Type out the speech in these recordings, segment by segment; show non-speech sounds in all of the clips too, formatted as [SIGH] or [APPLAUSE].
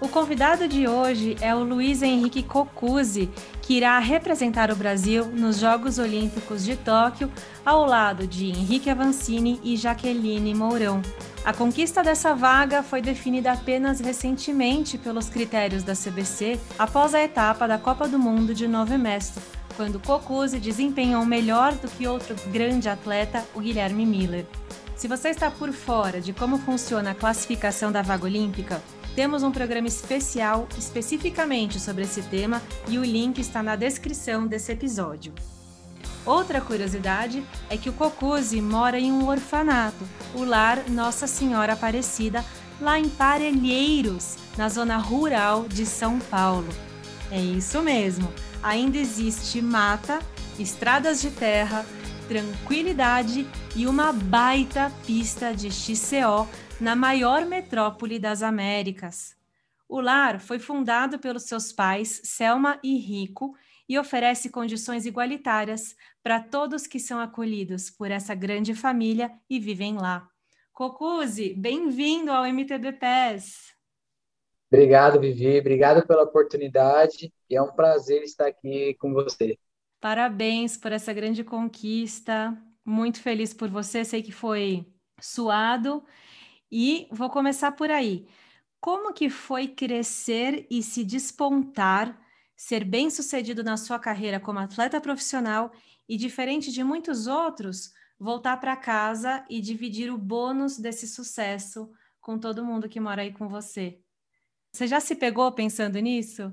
O convidado de hoje é o Luiz Henrique Cocuzzi, que irá representar o Brasil nos Jogos Olímpicos de Tóquio, ao lado de Henrique Avancini e Jaqueline Mourão. A conquista dessa vaga foi definida apenas recentemente pelos critérios da CBC após a etapa da Copa do Mundo de Mesto, quando Cocuzzi desempenhou melhor do que outro grande atleta, o Guilherme Miller. Se você está por fora de como funciona a classificação da vaga olímpica, temos um programa especial especificamente sobre esse tema e o link está na descrição desse episódio. Outra curiosidade é que o Cocuzzi mora em um orfanato, o Lar Nossa Senhora Aparecida, lá em Parelheiros, na zona rural de São Paulo. É isso mesmo, ainda existe mata, estradas de terra, tranquilidade e uma baita pista de XCO na maior metrópole das Américas. O lar foi fundado pelos seus pais, Selma e Rico, e oferece condições igualitárias para todos que são acolhidos por essa grande família e vivem lá. Cocuzzi, bem-vindo ao MTB PES. Obrigado, Vivi. Obrigado pela oportunidade. E é um prazer estar aqui com você. Parabéns por essa grande conquista. Muito feliz por você. Sei que foi suado e vou começar por aí. Como que foi crescer e se despontar, ser bem-sucedido na sua carreira como atleta profissional e diferente de muitos outros, voltar para casa e dividir o bônus desse sucesso com todo mundo que mora aí com você? Você já se pegou pensando nisso?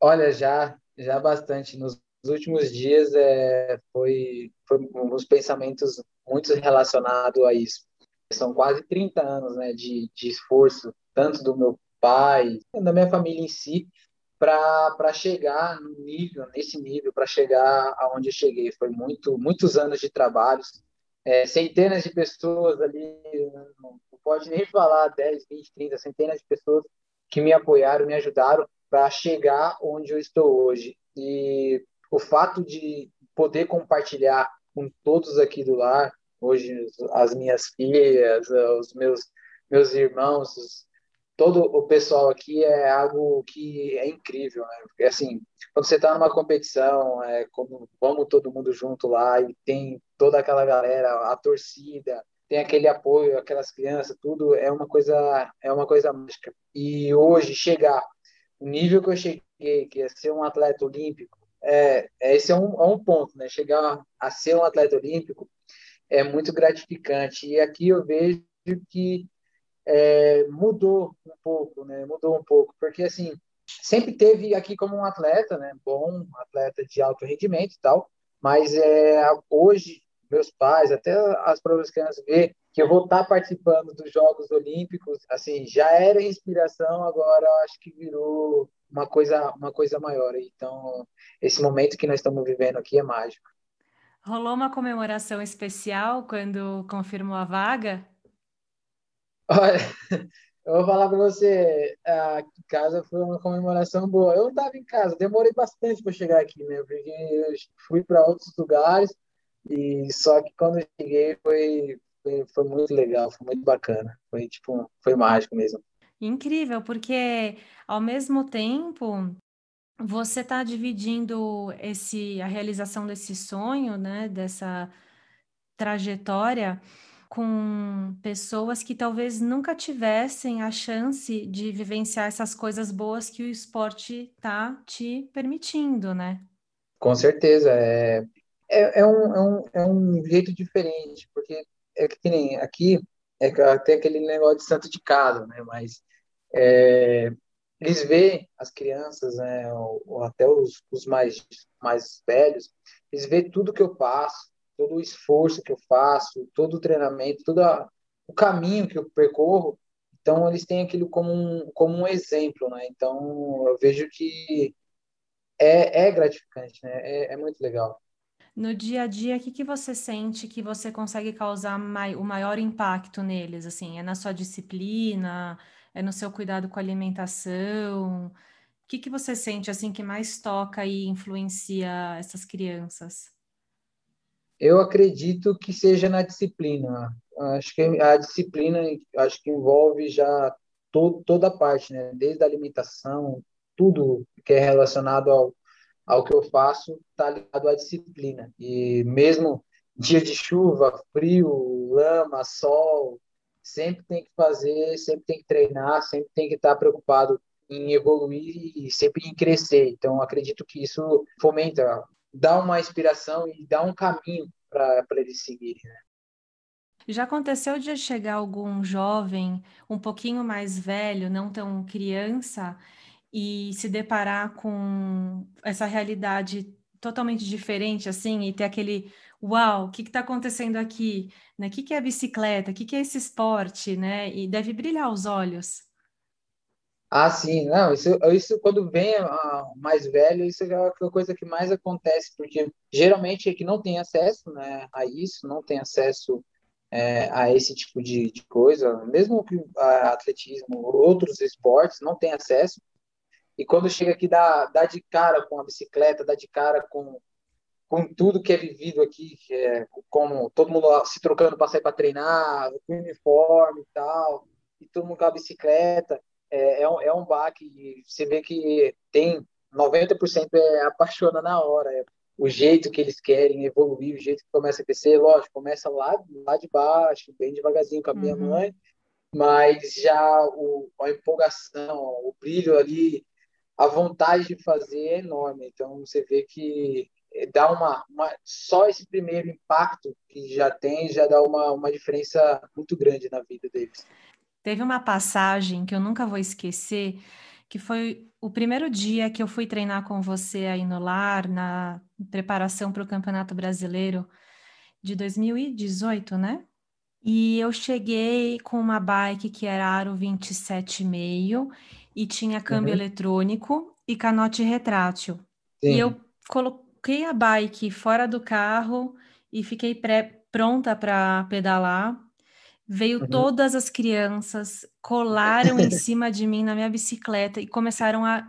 Olha, já, já bastante. Nos últimos dias é, foi, foi uns pensamentos muito relacionados a isso. São quase 30 anos né, de, de esforço, tanto do meu pai, da minha família em si, para chegar no nível, nesse nível, para chegar aonde eu cheguei. Foi muito, muitos anos de trabalhos, é, centenas de pessoas ali, não pode nem falar 10, 20, 30, centenas de pessoas que me apoiaram, me ajudaram para chegar onde eu estou hoje. E o fato de poder compartilhar com todos aqui do lar, hoje as minhas filhas, os meus meus irmãos, todo o pessoal aqui é algo que é incrível, né? Porque assim, quando você está numa competição, é como vamos todo mundo junto lá e tem toda aquela galera, a torcida, tem aquele apoio, aquelas crianças, tudo é uma coisa é uma coisa mágica. E hoje chegar o nível que eu cheguei, que é ser um atleta olímpico, é, esse é um, é um ponto, né? Chegar a ser um atleta olímpico é muito gratificante. E aqui eu vejo que é, mudou um pouco, né? Mudou um pouco, porque assim sempre teve aqui como um atleta, né? Bom, atleta de alto rendimento e tal, mas é, hoje meus pais, até as próprias crianças ver que eu vou estar participando dos Jogos Olímpicos, assim, já era inspiração, agora eu acho que virou uma coisa, uma coisa maior. Então, esse momento que nós estamos vivendo aqui é mágico. Rolou uma comemoração especial quando confirmou a vaga? Olha, [LAUGHS] eu vou falar para você, a casa foi uma comemoração boa. Eu não estava em casa, demorei bastante para chegar aqui, né? Porque eu fui para outros lugares e só que quando eu cheguei foi, foi, foi muito legal, foi muito bacana, foi tipo, foi mágico mesmo. Incrível, porque ao mesmo tempo você está dividindo esse, a realização desse sonho, né, dessa trajetória, com pessoas que talvez nunca tivessem a chance de vivenciar essas coisas boas que o esporte está te permitindo, né? Com certeza. É, é, é, um, é, um, é um jeito diferente, porque é que nem aqui, é até aquele negócio de santo de casa, né? Mas é, eles veem as crianças, né, ou, ou até os, os, mais, mais velhos, eles veem tudo que eu passo, todo o esforço que eu faço, todo o treinamento, todo a, o caminho que eu percorro, então eles têm aquilo como um, como um exemplo, né? Então eu vejo que é, é gratificante, né? É, é muito legal. No dia a dia, o que, que você sente que você consegue causar mai, o maior impacto neles? Assim, é na sua disciplina? É no seu cuidado com a alimentação? O que, que você sente assim que mais toca e influencia essas crianças? Eu acredito que seja na disciplina. Acho que a disciplina acho que envolve já todo, toda a parte, né? Desde a alimentação, tudo que é relacionado ao, ao que eu faço está ligado à disciplina. E mesmo dia de chuva, frio, lama, sol, sempre tem que fazer, sempre tem que treinar, sempre tem que estar preocupado em evoluir e sempre em crescer. Então, acredito que isso fomenta, dá uma inspiração e dá um caminho para eles seguirem. Né? Já aconteceu de chegar algum jovem um pouquinho mais velho, não tão criança, e se deparar com essa realidade totalmente diferente, assim, e ter aquele uau, o que está acontecendo aqui? Né? O que, que é bicicleta? O que, que é esse esporte? Né? E deve brilhar os olhos. Ah, sim, não, isso, isso quando vem a, mais velho, isso é a coisa que mais acontece, porque geralmente é que não tem acesso né, a isso, não tem acesso é, a esse tipo de, de coisa, mesmo que a atletismo, outros esportes, não tem acesso, e quando chega aqui dá, dá de cara com a bicicleta, dá de cara com, com tudo que é vivido aqui, é como todo mundo se trocando para sair para treinar, com uniforme e tal, e todo mundo com a bicicleta, é, é, um, é um baque, você vê que tem 90% é apaixona na hora, é o jeito que eles querem evoluir, o jeito que começa a crescer, lógico, começa lá, lá de baixo, bem devagarzinho com a minha uhum. mãe, mas já o, a empolgação, o brilho ali, a vontade de fazer é enorme. Então você vê que dá uma, uma, só esse primeiro impacto que já tem já dá uma, uma diferença muito grande na vida deles. Teve uma passagem que eu nunca vou esquecer, que foi o primeiro dia que eu fui treinar com você aí no lar, na preparação para o Campeonato Brasileiro de 2018, né? E eu cheguei com uma bike que era aro 27,5 e tinha câmbio uhum. eletrônico e canote retrátil. Sim. E eu coloquei a bike fora do carro e fiquei pré pronta para pedalar. Veio uhum. todas as crianças, colaram em cima de mim na minha bicicleta e começaram a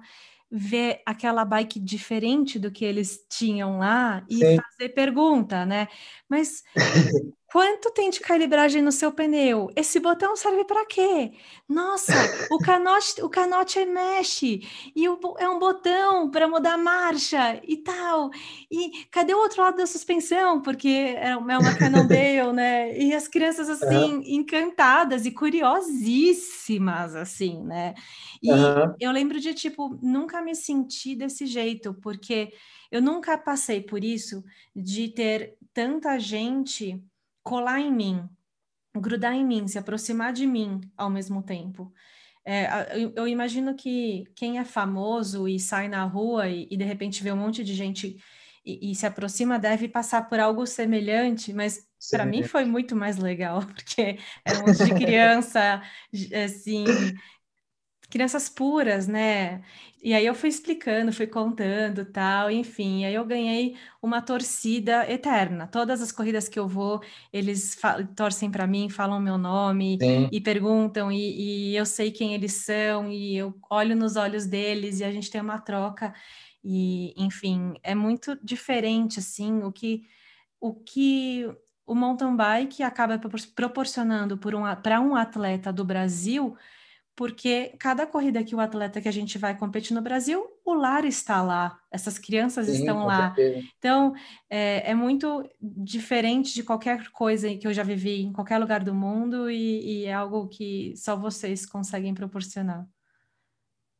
ver aquela bike diferente do que eles tinham lá e Sim. fazer pergunta, né? Mas [LAUGHS] Quanto tem de calibragem no seu pneu? Esse botão serve para quê? Nossa, o canote, o canote mexe e o, é um botão para mudar a marcha e tal. E cadê o outro lado da suspensão? Porque é uma, é uma Cannondale, né? E as crianças [LAUGHS] assim uhum. encantadas e curiosíssimas assim, né? E uhum. eu lembro de tipo nunca me senti desse jeito porque eu nunca passei por isso de ter tanta gente colar em mim, grudar em mim, se aproximar de mim ao mesmo tempo. É, eu, eu, imagino que quem é famoso e sai na rua e, e de repente vê um monte de gente e, e, se aproxima deve passar por algo semelhante, mas para mim foi muito mais legal, [LAUGHS] porque era um monte de criança, assim, crianças puras, né? E aí eu fui explicando, fui contando, tal, enfim, aí eu ganhei uma torcida eterna. Todas as corridas que eu vou, eles torcem para mim, falam meu nome Sim. e perguntam, e, e eu sei quem eles são, e eu olho nos olhos deles e a gente tem uma troca. E, enfim, é muito diferente, assim, o que o que o mountain bike acaba proporcionando para um atleta do Brasil porque cada corrida que o atleta que a gente vai competir no Brasil, o lar está lá, essas crianças Sim, estão lá. Certeza. Então, é, é, muito diferente de qualquer coisa que eu já vivi em qualquer lugar do mundo e, e é algo que só vocês conseguem proporcionar.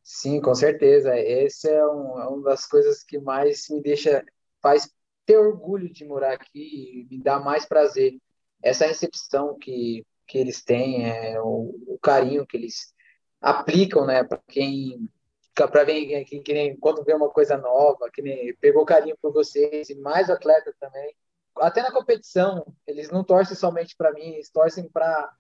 Sim, com certeza. Essa é, um, é uma das coisas que mais me deixa, faz ter orgulho de morar aqui e me dá mais prazer. Essa recepção que, que eles têm, é, o, o carinho que eles aplicam, né, para quem para ver que, que, nem quando vê uma coisa nova, que nem pegou carinho por vocês e mais atletas também. Até na competição, eles não torcem somente para mim, eles torcem para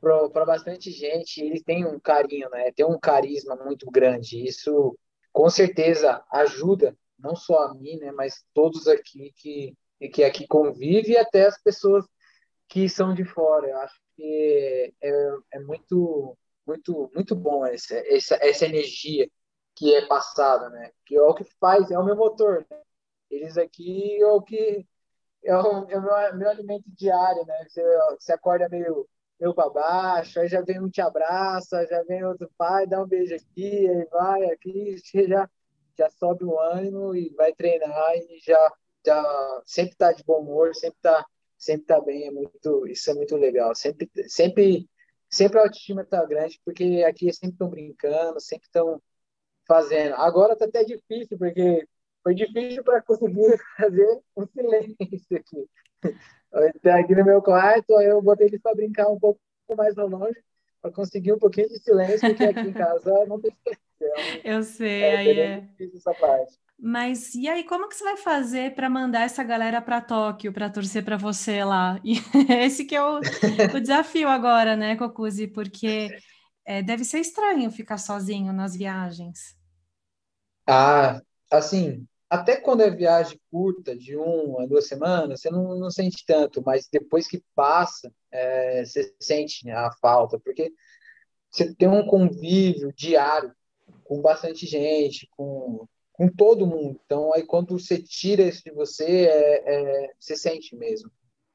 para bastante gente. Eles têm um carinho, né? Tem um carisma muito grande. Isso com certeza ajuda não só a mim, né, mas todos aqui que que aqui convive e até as pessoas que são de fora. Eu acho que é, é muito muito muito bom essa, essa, essa energia que é passada, né? Que é o que faz, é o meu motor. Né? Eles aqui é o que é o, é o meu, meu, alimento diário, né? Você, você acorda meio eu para baixo, aí já vem um te abraça, já vem outro pai, dá um beijo aqui, aí vai aqui, já, já sobe o ânimo e vai treinar e já, já sempre tá de bom humor, sempre tá, sempre tá bem, é muito, isso é muito legal, sempre, sempre, sempre a autoestima tá grande, porque aqui sempre estão brincando, sempre estão fazendo. Agora tá até difícil, porque foi difícil para conseguir [LAUGHS] fazer um silêncio aqui. Então, aqui no meu quarto, eu botei eles para brincar um pouco mais longe, para conseguir um pouquinho de silêncio, porque aqui em casa não tem silêncio. [LAUGHS] Eu sei, é, aí é. difícil essa parte. Mas e aí, como que você vai fazer para mandar essa galera para Tóquio, para torcer para você lá? E [LAUGHS] esse que é o, o [LAUGHS] desafio agora, né, Cocuzi? Porque é, [LAUGHS] deve ser estranho ficar sozinho nas viagens. Ah, assim, até quando é viagem curta, de uma a duas semanas, você não, não sente tanto, mas depois que passa, é, você sente a falta, porque você tem um convívio diário com bastante gente, com, com todo mundo. Então, aí quando você tira isso de você, é, é você sente mesmo.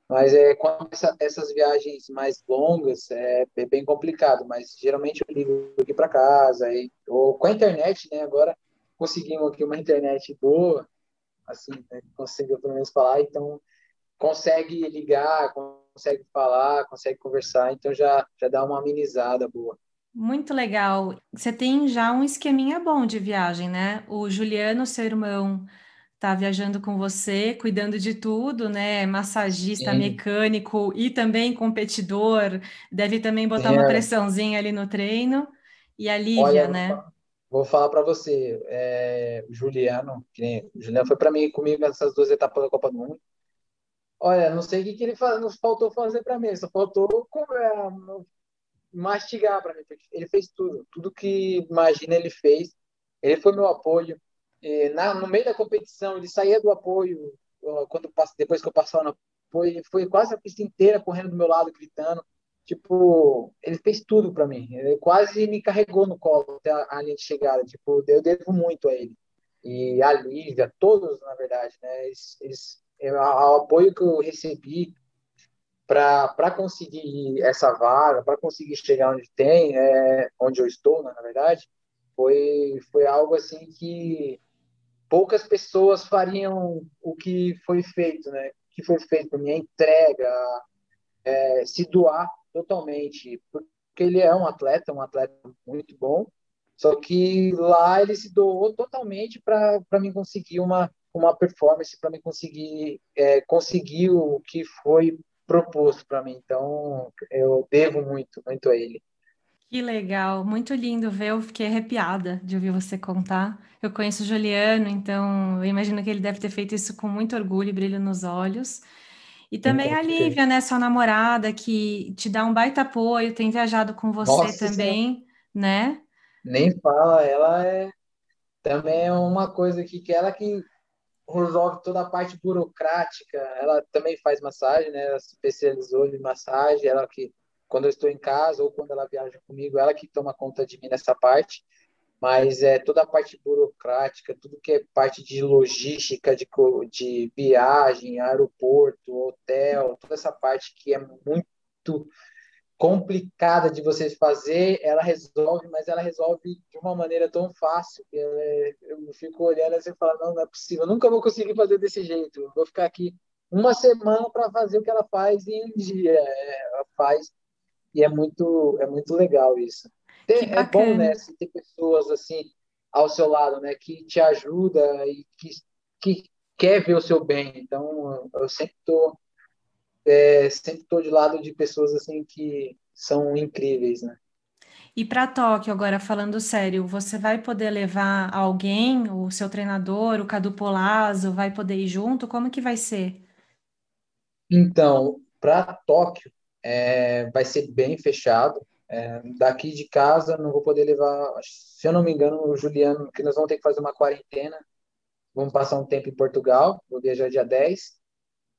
Mas é quando essa, essas viagens mais longas é, é, bem complicado, mas geralmente eu ligo aqui para casa, e, ou com a internet, né? Agora conseguimos aqui uma internet boa, assim, né, conseguiu pelo menos falar, então consegue ligar, consegue falar, consegue conversar, então já, já dá uma amenizada boa. Muito legal. Você tem já um esqueminha bom de viagem, né? O Juliano, seu irmão, tá viajando com você, cuidando de tudo, né? Massagista, Sim. mecânico e também competidor, deve também botar é. uma pressãozinha ali no treino. E a Lívia, Olha, né? Vou falar para você, é, Juliano, que Juliano foi para mim comigo nessas duas etapas da Copa do Mundo. Olha, não sei o que, que ele faz, nos faltou fazer para mim, só faltou é, mastigar para mim. Ele fez tudo, tudo que imagina ele fez. Ele foi meu apoio. E na, no meio da competição, ele saía do apoio quando depois que eu passava no apoio, foi quase a pista inteira correndo do meu lado gritando tipo, ele fez tudo para mim. Ele quase me carregou no colo até a, a, linha de chegada. Tipo, eu devo muito a ele. E a Lívia, todos, na verdade, né? Eles, eles, o apoio que eu recebi para conseguir essa vaga, para conseguir chegar onde tem, é, onde eu estou, né, na verdade, foi, foi algo assim que poucas pessoas fariam o que foi feito, né? O que foi feito por entrega, é, se doar totalmente, porque ele é um atleta, um atleta muito bom, só que lá ele se doou totalmente para mim conseguir uma, uma performance, para mim conseguir é, conseguir o que foi proposto para mim. Então, eu devo muito, muito a ele. Que legal, muito lindo ver. Eu fiquei arrepiada de ouvir você contar. Eu conheço o Juliano, então eu imagino que ele deve ter feito isso com muito orgulho e brilho nos olhos. E também a Lívia, né, sua namorada, que te dá um baita apoio, tem viajado com você Nossa, também, sim. né? Nem fala, ela é também é uma coisa que, que ela que resolve toda a parte burocrática. Ela também faz massagem, né? Ela se especializou em massagem, ela que quando eu estou em casa ou quando ela viaja comigo, ela que toma conta de mim nessa parte mas é toda a parte burocrática, tudo que é parte de logística, de, de viagem, aeroporto, hotel, toda essa parte que é muito complicada de vocês fazer, ela resolve, mas ela resolve de uma maneira tão fácil que é, eu fico olhando assim e falo, não, não é possível, eu nunca vou conseguir fazer desse jeito, eu vou ficar aqui uma semana para fazer o que ela faz em um dia, é, ela faz. E é muito é muito legal isso. É bom, né, se ter pessoas assim ao seu lado, né, que te ajuda e que, que quer ver o seu bem. Então, eu sempre tô é, sempre tô de lado de pessoas assim que são incríveis, né? E para Tóquio, agora falando sério, você vai poder levar alguém, o seu treinador, o Cadu Polazzo, vai poder ir junto? Como que vai ser? Então, para Tóquio, é, vai ser bem fechado. É, daqui de casa não vou poder levar, se eu não me engano, o Juliano, que nós vamos ter que fazer uma quarentena. Vamos passar um tempo em Portugal, vou viajar dia 10.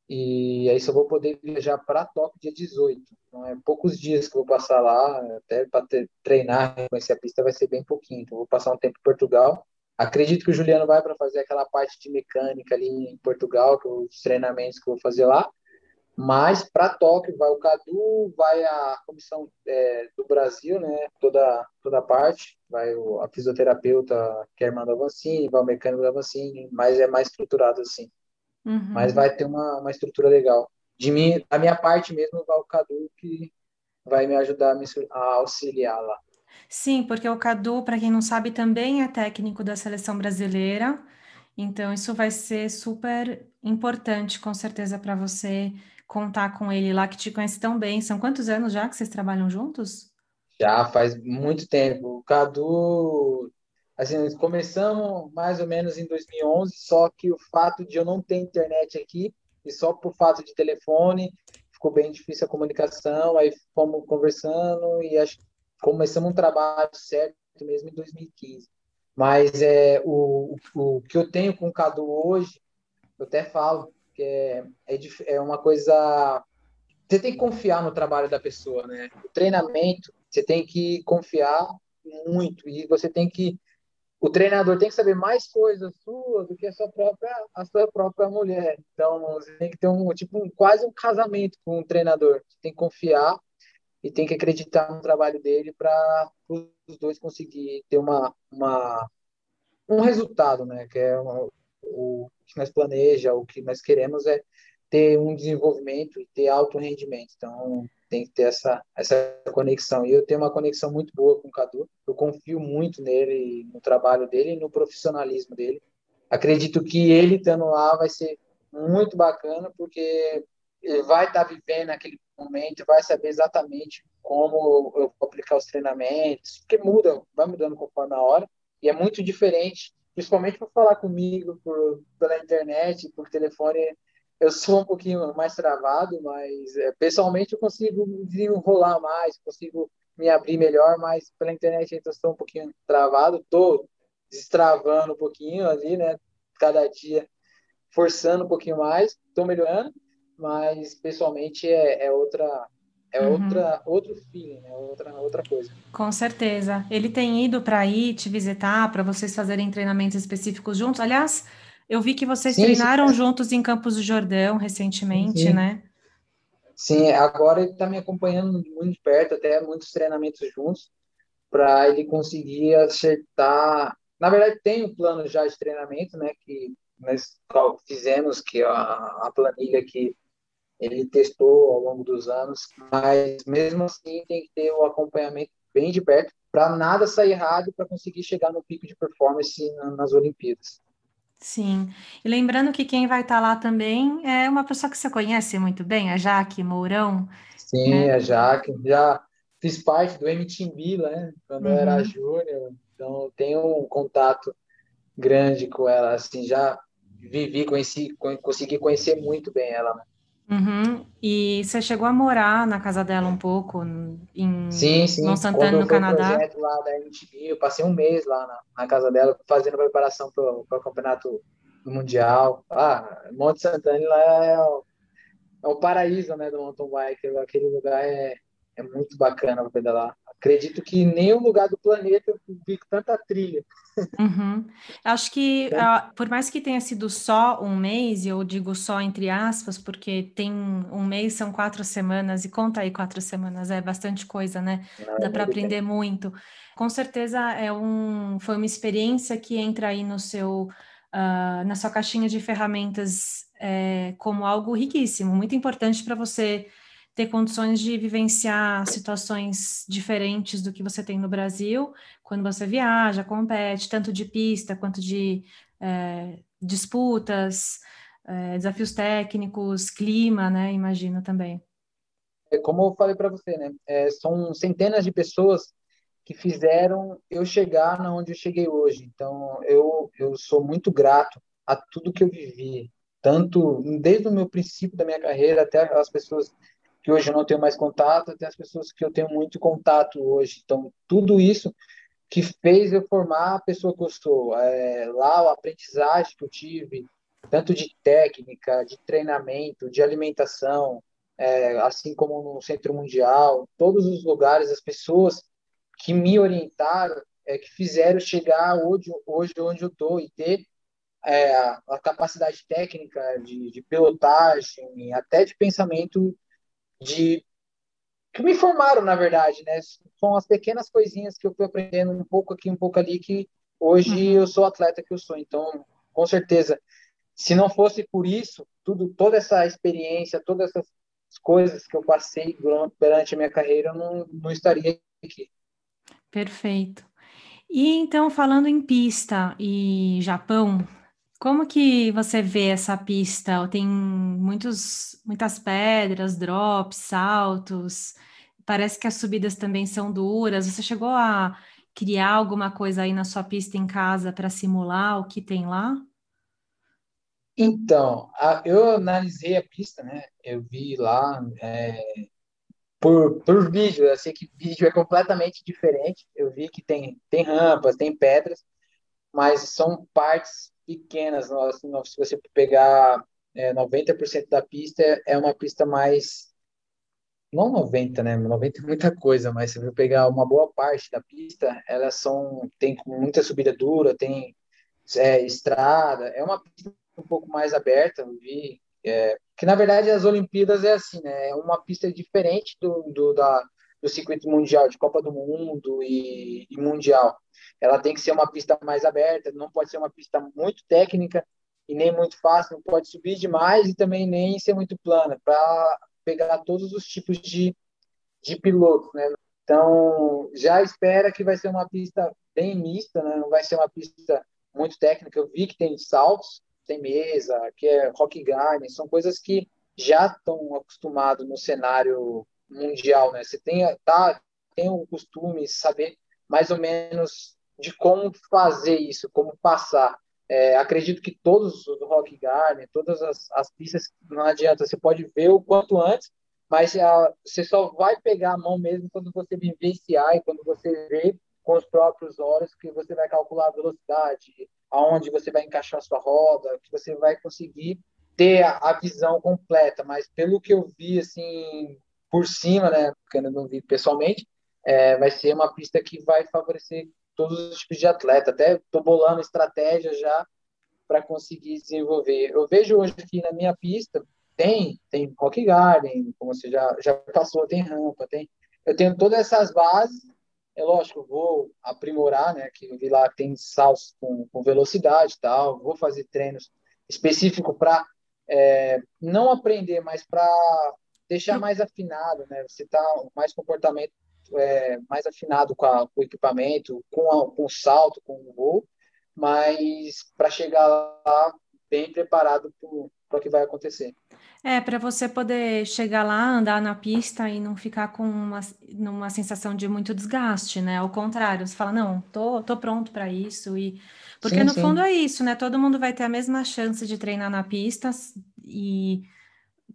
E aí só vou poder viajar para Tóquio dia 18. Então é poucos dias que eu vou passar lá, até para treinar, conhecer a pista vai ser bem pouquinho. Então vou passar um tempo em Portugal. Acredito que o Juliano vai para fazer aquela parte de mecânica ali em Portugal, que os treinamentos que eu vou fazer lá. Mas para Tóquio vai o Cadu, vai a comissão é, do Brasil, né? Toda toda parte, vai o, a fisioterapeuta que é a irmã da Avancini, vai o mecânico da Avancini, mas é mais estruturado assim. Uhum. Mas vai ter uma, uma estrutura legal. De mim, a minha parte mesmo vai o Cadu que vai me ajudar a, me, a auxiliar lá. Sim, porque o Cadu, para quem não sabe, também é técnico da seleção brasileira. Então, isso vai ser super importante, com certeza, para você contar com ele lá, que te conhece tão bem. São quantos anos já que vocês trabalham juntos? Já faz muito tempo. O Cadu, assim, começamos mais ou menos em 2011, só que o fato de eu não ter internet aqui, e só por fato de telefone, ficou bem difícil a comunicação, aí fomos conversando e acho, começamos um trabalho certo mesmo em 2015. Mas é, o, o, que eu tenho com o Cadu hoje, eu até falo, que é, é, é uma coisa. Você tem que confiar no trabalho da pessoa, né? O treinamento, você tem que confiar muito e você tem que o treinador tem que saber mais coisas suas do que a sua própria a sua própria mulher. Então você tem que ter um tipo um, quase um casamento com o treinador. Você tem que confiar e tem que acreditar no trabalho dele para os dois conseguir ter uma, uma um resultado, né? Que é uma, o que nós planeja, o que nós queremos é ter um desenvolvimento e ter alto rendimento. Então, tem que ter essa, essa conexão. E eu tenho uma conexão muito boa com o Cadu. Eu confio muito nele, no trabalho dele e no profissionalismo dele. Acredito que ele estando lá vai ser muito bacana, porque ele vai estar vivendo aquele momento, vai saber exatamente como eu vou aplicar os treinamentos, porque muda, vai mudando conforme a hora, e é muito diferente principalmente para falar comigo por, pela internet, por telefone, eu sou um pouquinho mais travado, mas é, pessoalmente eu consigo desenrolar mais, consigo me abrir melhor, mas pela internet eu estou um pouquinho travado, estou destravando um pouquinho ali, né? Cada dia forçando um pouquinho mais, estou melhorando, mas pessoalmente é, é outra é uhum. outra, outro feeling, é outra, outra coisa. Com certeza. Ele tem ido para aí te visitar, para vocês fazerem treinamentos específicos juntos. Aliás, eu vi que vocês sim, treinaram juntos em Campos do Jordão recentemente, sim. né? Sim, agora ele está me acompanhando muito de perto, até muitos treinamentos juntos, para ele conseguir acertar. Na verdade, tem um plano já de treinamento, né? Que nós fizemos, que a, a planilha que ele testou ao longo dos anos, mas mesmo assim tem que ter o acompanhamento bem de perto para nada sair errado para conseguir chegar no pico de performance nas Olimpíadas. Sim, e lembrando que quem vai estar tá lá também é uma pessoa que você conhece muito bem, a Jaque Mourão. Sim, né? a Jaque, já fiz parte do MTB, né, quando uhum. eu era uhum. júnior, então tenho um contato grande com ela, assim, já vivi, conheci, consegui conhecer muito bem ela, né? Uhum. E você chegou a morar na casa dela um pouco em sim, sim. Mont Santana, no Canadá? projeto lá da MTV, eu passei um mês lá na, na casa dela fazendo preparação para o campeonato mundial. Ah, Monte Santana lá é o, é o paraíso né, do mountain bike. Aquele lugar é, é muito bacana para pedalar acredito que em nenhum lugar do planeta eu vi tanta trilha. Uhum. Acho que, uh, por mais que tenha sido só um mês, e eu digo só entre aspas, porque tem um mês, são quatro semanas, e conta aí quatro semanas, é bastante coisa, né? Não, Dá para aprender muito. Com certeza é um, foi uma experiência que entra aí no seu, uh, na sua caixinha de ferramentas é, como algo riquíssimo, muito importante para você ter condições de vivenciar situações diferentes do que você tem no Brasil, quando você viaja, compete, tanto de pista quanto de é, disputas, é, desafios técnicos, clima, né? Imagino também. É como eu falei para você, né? É, são centenas de pessoas que fizeram eu chegar na onde eu cheguei hoje. Então, eu, eu sou muito grato a tudo que eu vivi, tanto desde o meu princípio da minha carreira até as pessoas que hoje eu não tenho mais contato, até as pessoas que eu tenho muito contato hoje. Então, tudo isso que fez eu formar a pessoa que eu sou. É, lá, a aprendizagem que eu tive, tanto de técnica, de treinamento, de alimentação, é, assim como no Centro Mundial, todos os lugares, as pessoas que me orientaram, é, que fizeram chegar hoje, hoje onde eu estou e ter é, a capacidade técnica de, de pilotagem, até de pensamento de que me formaram, na verdade, né? São as pequenas coisinhas que eu fui aprendendo um pouco aqui, um pouco ali, que hoje uhum. eu sou atleta que eu sou. Então, com certeza, se não fosse por isso, tudo, toda essa experiência, todas essas coisas que eu passei durante a minha carreira, eu não, não estaria aqui. Perfeito. E então, falando em pista e Japão, como que você vê essa pista? Tem muitos, muitas pedras, drops, saltos. Parece que as subidas também são duras. Você chegou a criar alguma coisa aí na sua pista em casa para simular o que tem lá? Então, a, eu analisei a pista, né? Eu vi lá é, por, por vídeo. Eu sei que vídeo é completamente diferente. Eu vi que tem, tem rampas, tem pedras, mas são partes pequenas. Se você pegar é, 90% da pista, é uma pista mais. Não 90, né? 90 é muita coisa, mas se você pegar uma boa parte da pista, elas são. Tem muita subida dura, tem é, estrada. É uma pista um pouco mais aberta, eu vi. É, que na verdade as Olimpíadas é assim, né? É uma pista diferente do, do, da, do circuito mundial, de Copa do Mundo e, e Mundial ela tem que ser uma pista mais aberta, não pode ser uma pista muito técnica e nem muito fácil, não pode subir demais e também nem ser muito plana, para pegar todos os tipos de, de pilotos, né? Então, já espera que vai ser uma pista bem mista, né? Não vai ser uma pista muito técnica. Eu vi que tem saltos, tem mesa, que é rock garden, são coisas que já estão acostumados no cenário mundial, né? Você tem, tá, tem o costume saber mais ou menos de como fazer isso, como passar. É, acredito que todos os Rock Garden, todas as, as pistas, não adianta, você pode ver o quanto antes, mas a, você só vai pegar a mão mesmo quando você vivenciar e quando você vê com os próprios olhos que você vai calcular a velocidade, aonde você vai encaixar a sua roda, que você vai conseguir ter a, a visão completa. Mas pelo que eu vi assim por cima, né, porque eu não vi pessoalmente, é, vai ser uma pista que vai favorecer todos os tipos de atleta. Até estou bolando estratégia já para conseguir desenvolver. Eu vejo hoje aqui na minha pista, tem, tem rock garden, como você já, já passou, tem rampa, tem. Eu tenho todas essas bases, é lógico, vou aprimorar, né? Que eu vi lá que tem saltos com, com velocidade e tal, vou fazer treinos específicos para é, não aprender, mas para deixar mais afinado, né? Você tá mais comportamento é, mais afinado com, a, com, o equipamento, com, a, com o salto, com o voo, mas para chegar lá bem preparado para o que vai acontecer. É, para você poder chegar lá, andar na pista e não ficar com uma, numa sensação de muito desgaste, né? Ao contrário, você fala, não, tô, tô pronto para isso. e Porque sim, no sim. fundo é isso, né? Todo mundo vai ter a mesma chance de treinar na pista e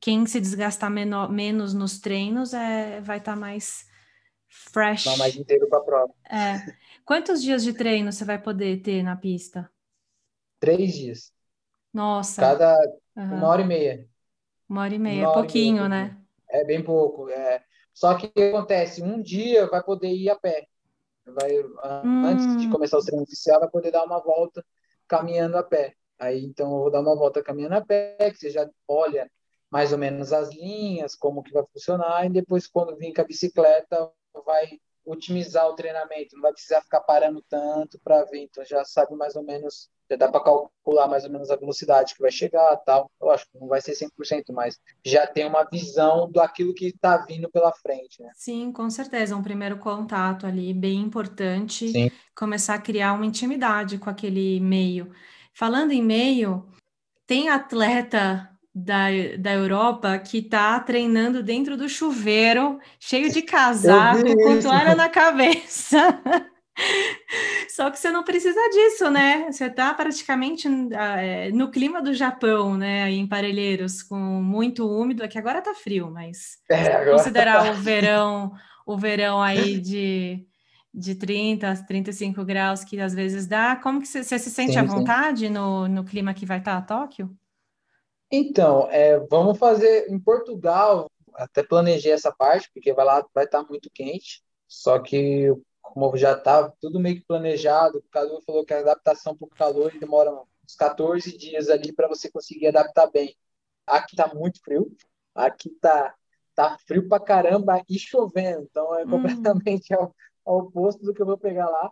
quem se desgastar menor, menos nos treinos é, vai estar tá mais fresh. Dá mais inteiro para a prova. É. Quantos dias de treino você vai poder ter na pista? Três dias. Nossa. Cada uhum. uma hora e meia. Uma hora e meia, uma pouquinho, meia, né? É bem pouco. É. Só que o que acontece? Um dia vai poder ir a pé. Vai, hum. Antes de hum. começar o treino oficial, vai poder dar uma volta caminhando a pé. Aí, então, eu vou dar uma volta caminhando a pé, que você já olha mais ou menos as linhas, como que vai funcionar, e depois, quando vir com a bicicleta, vai otimizar o treinamento, não vai precisar ficar parando tanto para ver, então já sabe mais ou menos, já dá para calcular mais ou menos a velocidade que vai chegar, tal. Eu acho que não vai ser 100%, mas já tem uma visão do aquilo que está vindo pela frente, né? Sim, com certeza, um primeiro contato ali bem importante, Sim. começar a criar uma intimidade com aquele meio. Falando em meio, tem atleta da, da Europa que está treinando dentro do chuveiro, cheio de casaco, com toalha na cabeça. [LAUGHS] Só que você não precisa disso, né? Você está praticamente é, no clima do Japão, né? Em Parelheiros, com muito úmido. Aqui agora tá frio, mas é, considerar tá o verão, o verão aí de, de 30, 35 graus que às vezes dá, como que você, você se sente sim, à vontade no, no clima que vai estar a Tóquio? Então, é, vamos fazer em Portugal, até planejei essa parte, porque vai lá, vai estar muito quente, só que como já estava tudo meio que planejado, o Cadu falou que a adaptação para o calor demora uns 14 dias ali para você conseguir adaptar bem. Aqui está muito frio, aqui está tá frio para caramba e chovendo, então é hum. completamente [LAUGHS] ao, ao oposto do que eu vou pegar lá.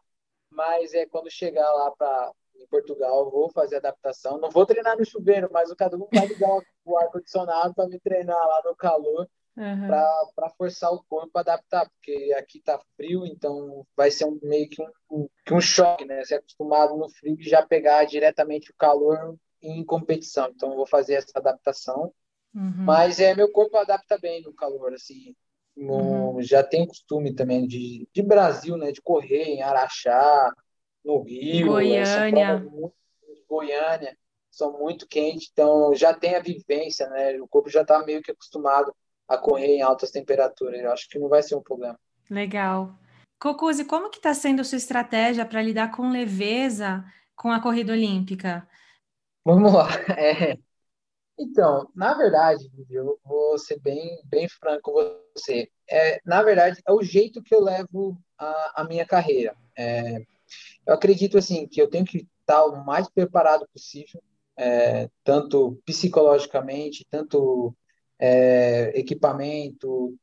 Mas é quando chegar lá para em Portugal, vou fazer adaptação. Não vou treinar no chuveiro, mas o Cadu vai ligar o ar-condicionado para me treinar lá no calor, uhum. para forçar o corpo para adaptar, porque aqui tá frio, então vai ser um, meio que um, um, um choque, né? Ser acostumado no frio e já pegar diretamente o calor em competição. Então, vou fazer essa adaptação. Uhum. Mas é, meu corpo adapta bem no calor, assim. No, uhum. Já tem costume também de, de Brasil, né? De correr em Araxá, no Rio, Goiânia. Muito, Goiânia, são muito quentes, então já tem a vivência, né? O corpo já está meio que acostumado a correr em altas temperaturas. Eu acho que não vai ser um problema. Legal. Cocuzzi, como que está sendo a sua estratégia para lidar com leveza com a corrida olímpica? Vamos lá. [LAUGHS] É. Então, na verdade, eu vou ser bem, bem franco com você. É, na verdade, é o jeito que eu levo a, a minha carreira. É, eu acredito assim que eu tenho que estar o mais preparado possível, é, tanto psicologicamente, tanto é, equipamento,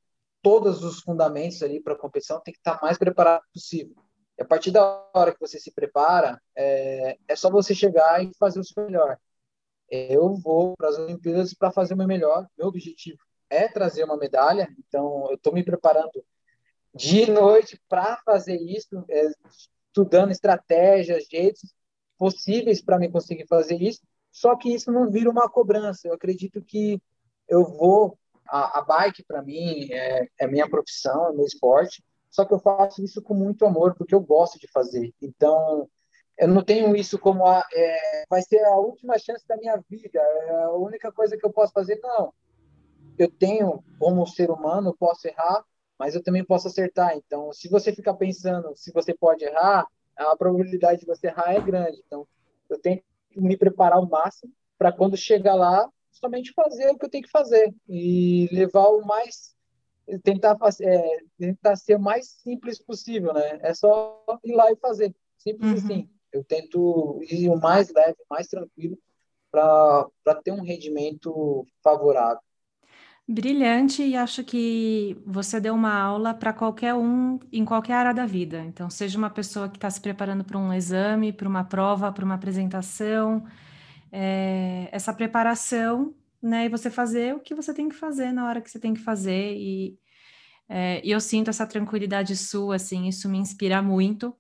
todos os fundamentos ali para a competição tem que estar mais preparado possível. E a partir da hora que você se prepara, é, é só você chegar e fazer o seu melhor. Eu vou para as Olimpíadas para fazer o meu melhor. Meu objetivo é trazer uma medalha, então eu estou me preparando dia e noite para fazer isso. É, estudando estratégias, jeitos possíveis para me conseguir fazer isso. Só que isso não vira uma cobrança. Eu acredito que eu vou a, a bike para mim é, é minha profissão, é meu esporte. Só que eu faço isso com muito amor porque eu gosto de fazer. Então eu não tenho isso como a, é, vai ser a última chance da minha vida, é a única coisa que eu posso fazer. Não, eu tenho como ser humano, posso errar, mas eu também posso acertar. Então, se você ficar pensando se você pode errar, a probabilidade de você errar é grande. Então, eu tenho que me preparar ao máximo para quando chegar lá, somente fazer o que eu tenho que fazer e levar o mais tentar é, tentar ser o mais simples possível, né? É só ir lá e fazer, simples uhum. assim. Eu tento ir o mais leve, mais tranquilo para ter um rendimento favorável. Brilhante, e acho que você deu uma aula para qualquer um em qualquer área da vida. Então, seja uma pessoa que está se preparando para um exame, para uma prova, para uma apresentação, é, essa preparação, né? E você fazer o que você tem que fazer na hora que você tem que fazer. E, é, e eu sinto essa tranquilidade sua, assim, isso me inspira muito.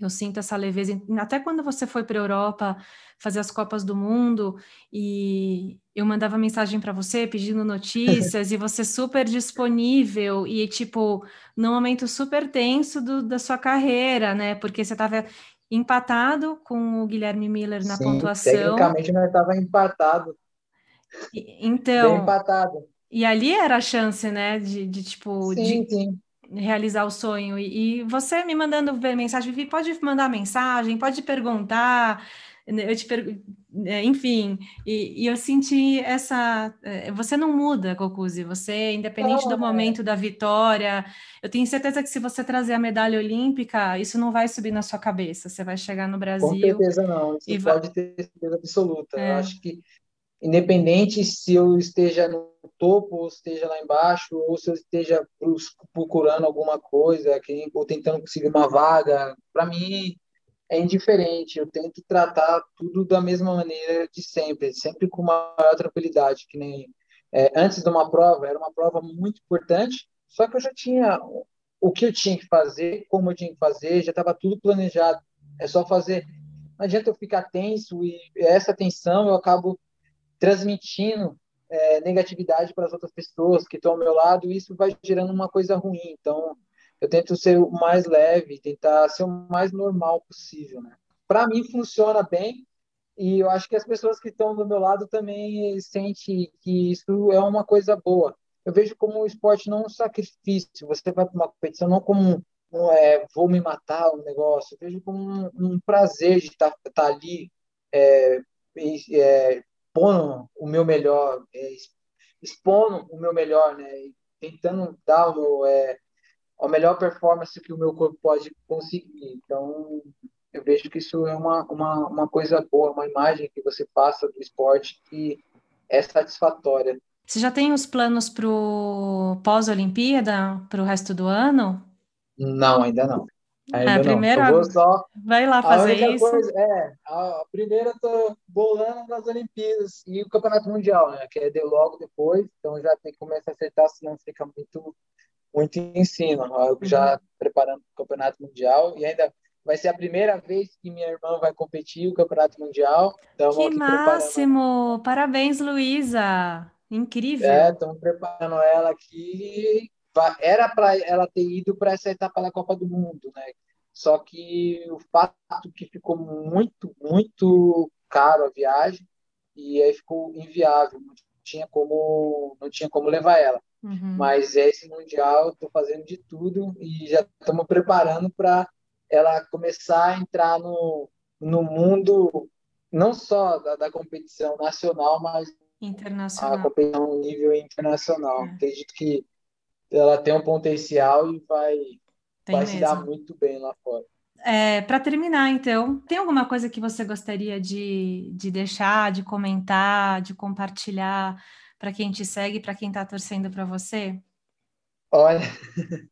Eu sinto essa leveza, até quando você foi para a Europa fazer as Copas do Mundo e eu mandava mensagem para você pedindo [LAUGHS] notícias e você super disponível e tipo num momento super tenso do, da sua carreira, né? Porque você estava empatado com o Guilherme Miller na Sim, pontuação. Tecnicamente nós estava empatado. Então. Bem empatado. E ali era a chance, né? De, de tipo. Sim, de... sim realizar o sonho. E, e, você me mandando ver mensagem, pode mandar mensagem, pode perguntar, né, eu te per... É, enfim, e, e, eu senti essa. É, você não muda, Cocuzzi, você, independente oh, do momento da vitória, eu tenho certeza que se você trazer a medalha olímpica, isso não vai subir na sua cabeça. Você vai chegar no Brasil. Com certeza não, isso pode ter certeza absoluta. É. Eu acho que, independente se eu esteja no topo ou esteja lá embaixo, ou se eu esteja procurando alguma coisa, ou tentando conseguir uma vaga, para mim é indiferente. Eu tento tratar tudo da mesma maneira de sempre, sempre com maior tranquilidade, que nem é, antes de uma prova, era uma prova muito importante, só que eu já tinha o que eu tinha que fazer, como eu tinha que fazer, já estava tudo planejado. É só fazer. Não adianta eu ficar tenso e essa tensão eu acabo transmitindo é, negatividade para as outras pessoas que estão ao meu lado e isso vai gerando uma coisa ruim. Então, eu tento ser o mais leve, tentar ser o mais normal possível, né? Para mim funciona bem e eu acho que as pessoas que estão do meu lado também sentem que isso é uma coisa boa. Eu vejo como o esporte não um sacrifício. Você vai para uma competição não como um, é, vou me matar um negócio. Eu vejo como um, um prazer de estar tá, tá ali é, é, pondo o meu melhor, é, expondo o meu melhor, né? Tentando dar o é, a melhor performance que o meu corpo pode conseguir. Então, eu vejo que isso é uma, uma, uma coisa boa, uma imagem que você passa do esporte que é satisfatória. Você já tem os planos para o pós-Olimpíada, para o resto do ano? Não, ainda não. Ainda é, primeiro não. Só... vai lá fazer isso. Coisa, é, a, a primeira eu tô bolando nas Olimpíadas e o Campeonato Mundial, né? Que é de logo depois, então já tem que começar a acertar, senão fica muito, muito em cima. Eu já uhum. preparando o Campeonato Mundial e ainda vai ser a primeira vez que minha irmã vai competir o Campeonato Mundial. Então, que máximo! Parabéns, Luísa! Incrível! É, estamos preparando ela aqui era para ela ter ido para essa etapa da Copa do Mundo, né? Só que o fato que ficou muito, muito caro a viagem e aí ficou inviável, não tinha como, não tinha como levar ela. Uhum. Mas esse mundial, estou fazendo de tudo e já estamos preparando para ela começar a entrar no, no mundo não só da, da competição nacional, mas internacional. a competição nível internacional. É. Acredito que ela tem um potencial e vai, vai se dar muito bem lá fora. É, para terminar, então, tem alguma coisa que você gostaria de, de deixar, de comentar, de compartilhar para quem te segue, para quem está torcendo para você? Olha, [LAUGHS]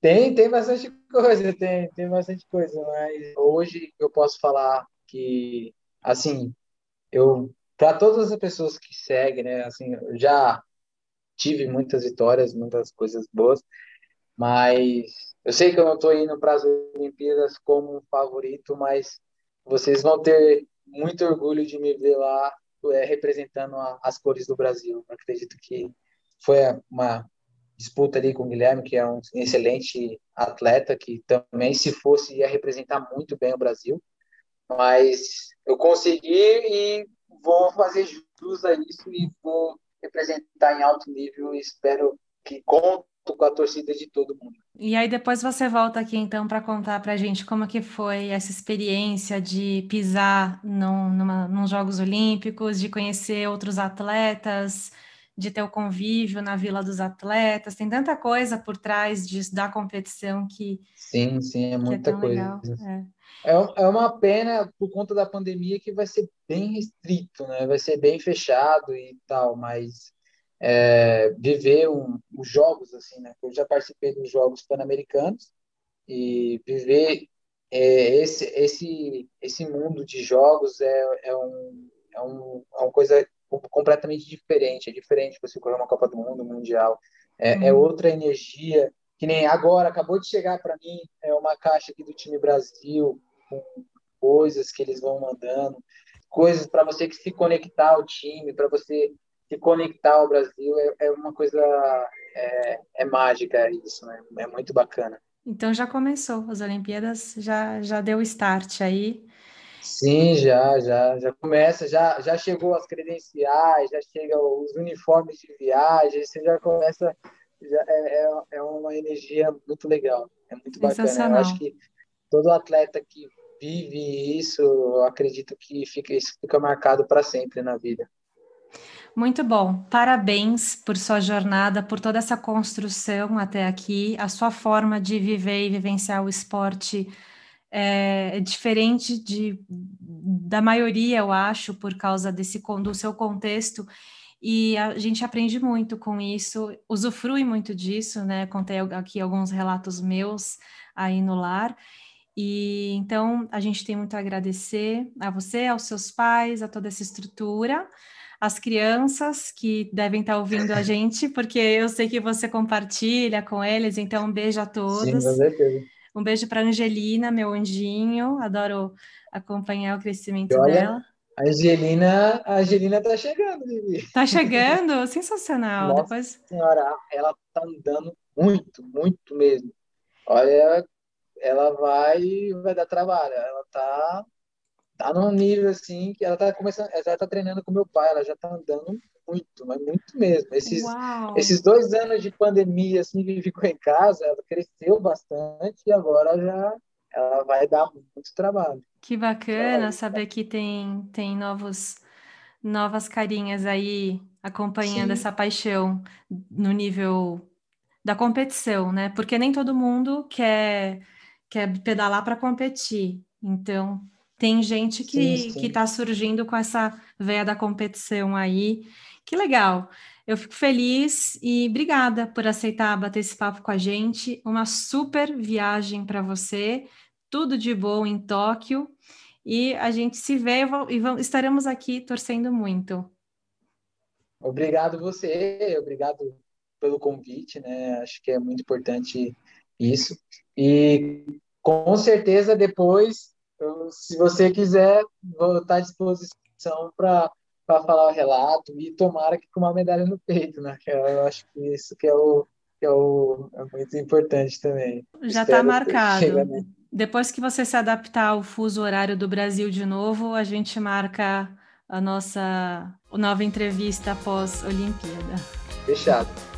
tem, tem bastante coisa, tem, tem bastante coisa, mas hoje eu posso falar que, assim, eu, para todas as pessoas que seguem, né, assim, já tive muitas vitórias, muitas coisas boas, mas eu sei que eu não estou indo para as Olimpíadas como um favorito, mas vocês vão ter muito orgulho de me ver lá é, representando a, as cores do Brasil. Eu acredito que foi uma disputa ali com o Guilherme, que é um excelente atleta, que também, se fosse, ia representar muito bem o Brasil. Mas eu consegui e vou fazer jus a isso e vou representar em alto nível e espero que conto com a torcida de todo mundo. E aí depois você volta aqui então para contar para a gente como que foi essa experiência de pisar num, numa, nos Jogos Olímpicos, de conhecer outros atletas, de ter o convívio na Vila dos Atletas. Tem tanta coisa por trás disso, da competição que sim, sim, é muita é coisa. É. É, é uma pena por conta da pandemia que vai ser bem restrito, né? Vai ser bem fechado e tal, mas é, viver um, os jogos assim, né? Eu já participei dos jogos pan-americanos e viver é, esse esse esse mundo de jogos é, é um é, um, é uma coisa completamente diferente. É diferente você correr uma Copa do Mundo, mundial. É, é uhum. outra energia que nem agora acabou de chegar para mim é uma caixa aqui do time Brasil com coisas que eles vão mandando, coisas para você que se conectar ao time, para você se conectar ao Brasil, é, é uma coisa é, é, mágica isso, né? É muito bacana. Então já começou, as Olimpíadas já já deu start aí. Sim, já, já, já começa, já, já chegou as credenciais, já chega os uniformes de viagem, você já começa, já é, é, é uma energia muito legal, é muito bacana. Eu acho que todo atleta que vive isso, eu acredito que fica, isso fica marcado para sempre na vida. Muito bom. Parabéns por sua jornada, por toda essa construção até aqui. A sua forma de viver e vivenciar o esporte é, é diferente de, da maioria, eu acho, por causa desse do seu contexto. E a gente aprende muito com isso, usufrui muito disso, né? Contei aqui alguns relatos meus aí no lar. E então a gente tem muito a agradecer a você, aos seus pais, a toda essa estrutura, às crianças que devem estar ouvindo a [LAUGHS] gente, porque eu sei que você compartilha com eles, então um beijo a todos. Sim. Um beijo para Angelina, meu anjinho, adoro acompanhar o crescimento olha, dela. A Angelina, a Angelina tá chegando, Vivi. Tá [LAUGHS] chegando? Sensacional. Nossa Depois... senhora, ela tá andando muito, muito mesmo. Olha, ela vai vai dar trabalho. Ela tá tá num nível assim que ela tá começando, ela tá treinando com meu pai, ela já tá andando muito, mas muito mesmo. Esses esses dois anos de pandemia assim que ficou em casa, ela cresceu bastante e agora já ela vai dar muito trabalho. Que bacana saber que tem tem novos novas carinhas aí acompanhando Sim. essa paixão no nível da competição, né? Porque nem todo mundo quer, quer pedalar para competir. Então, tem gente que está surgindo com essa veia da competição aí. Que legal. Eu fico feliz e obrigada por aceitar bater esse papo com a gente. Uma super viagem para você. Tudo de bom em Tóquio. E a gente se vê e vamos, estaremos aqui torcendo muito. Obrigado você, obrigado pelo convite, né? Acho que é muito importante isso. E com certeza depois, se você quiser, vou estar à disposição para falar o relato e tomara que com uma medalha no peito, né? Eu acho que isso que é o que é, o, é muito importante também. Já está marcado. Depois que você se adaptar ao fuso horário do Brasil de novo, a gente marca a nossa nova entrevista após Olimpíada. Fechado.